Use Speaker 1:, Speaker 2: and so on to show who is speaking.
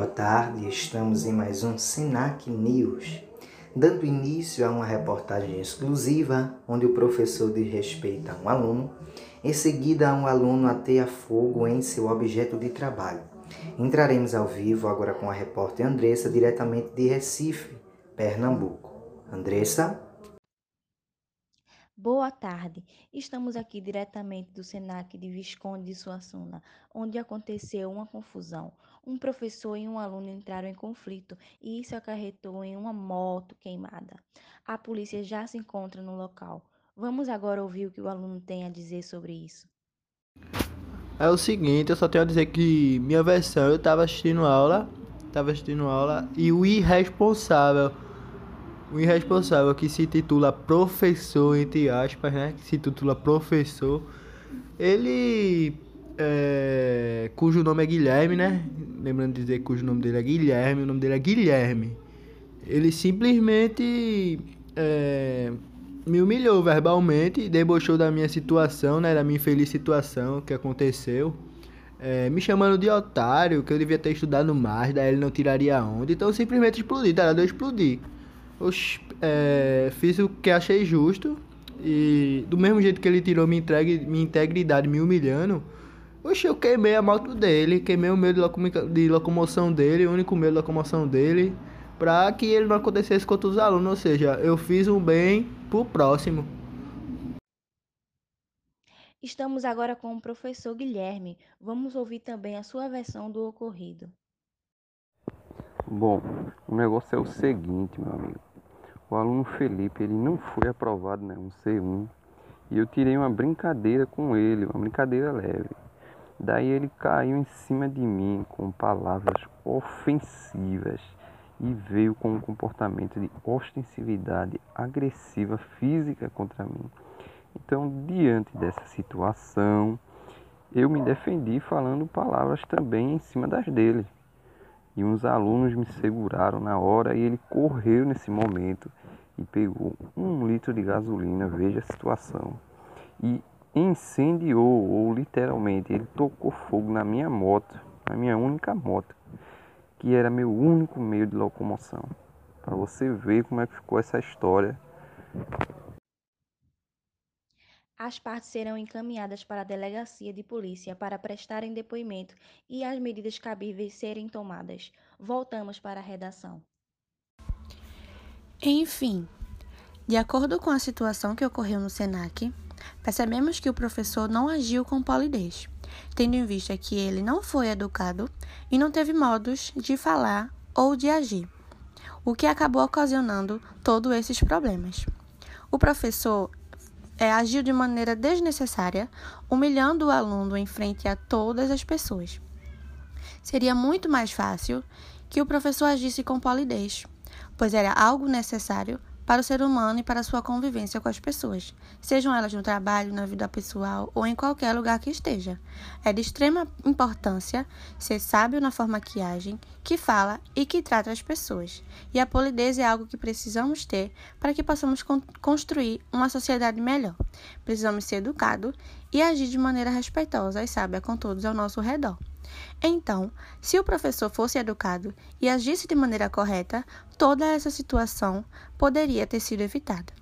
Speaker 1: tarde, estamos em mais um Senac News, dando início a uma reportagem exclusiva onde o professor diz respeito a um aluno, em seguida um aluno ateia fogo em seu objeto de trabalho. Entraremos ao vivo agora com a repórter Andressa, diretamente de Recife, Pernambuco. Andressa?
Speaker 2: Boa tarde. Estamos aqui diretamente do Senac de Visconde de Suassuna, onde aconteceu uma confusão. Um professor e um aluno entraram em conflito e isso acarretou em uma moto queimada. A polícia já se encontra no local. Vamos agora ouvir o que o aluno tem a dizer sobre isso.
Speaker 3: É o seguinte, eu só tenho a dizer que minha versão, eu estava assistindo aula, estava assistindo aula e o irresponsável o irresponsável que se titula professor, entre aspas, né? Que se titula professor. Ele. É, cujo nome é Guilherme, né? Lembrando de dizer que cujo nome dele é Guilherme, o nome dele é Guilherme. Ele simplesmente é, me humilhou verbalmente, debochou da minha situação, né? Da minha infeliz situação que aconteceu. É, me chamando de otário, que eu devia ter estudado mais, daí ele não tiraria onda. Então simplesmente explodi, tá? Eu explodi. Oxi, é, fiz o que achei justo. E do mesmo jeito que ele tirou minha, entregue, minha integridade me humilhando, oxe, eu queimei a moto dele, queimei o meio de, locom de locomoção dele, o único meio de locomoção dele, para que ele não acontecesse com outros alunos. Ou seja, eu fiz um bem pro próximo.
Speaker 2: Estamos agora com o professor Guilherme. Vamos ouvir também a sua versão do ocorrido.
Speaker 4: Bom, o negócio é o seguinte, meu amigo. O aluno Felipe, ele não foi aprovado, né, um C1, e eu tirei uma brincadeira com ele, uma brincadeira leve. Daí ele caiu em cima de mim com palavras ofensivas e veio com um comportamento de ostensividade agressiva física contra mim. Então, diante dessa situação, eu me defendi falando palavras também em cima das dele e uns alunos me seguraram na hora e ele correu nesse momento e pegou um litro de gasolina, veja a situação, e incendiou, ou literalmente, ele tocou fogo na minha moto, na minha única moto, que era meu único meio de locomoção. Para você ver como é que ficou essa história
Speaker 2: as partes serão encaminhadas para a delegacia de polícia para prestarem depoimento e as medidas cabíveis serem tomadas. Voltamos para a redação.
Speaker 5: Enfim, de acordo com a situação que ocorreu no SENAC, percebemos que o professor não agiu com polidez, tendo em vista que ele não foi educado e não teve modos de falar ou de agir, o que acabou ocasionando todos esses problemas. O professor é, agiu de maneira desnecessária, humilhando o aluno em frente a todas as pessoas. Seria muito mais fácil que o professor agisse com polidez, pois era algo necessário para o ser humano e para sua convivência com as pessoas, sejam elas no trabalho, na vida pessoal ou em qualquer lugar que esteja. É de extrema importância ser sábio na forma que age, que fala e que trata as pessoas. E a polidez é algo que precisamos ter para que possamos con construir uma sociedade melhor. Precisamos ser educados e agir de maneira respeitosa e sábia com todos ao nosso redor. Então, se o professor fosse educado e agisse de maneira correta, toda essa situação poderia ter sido evitada.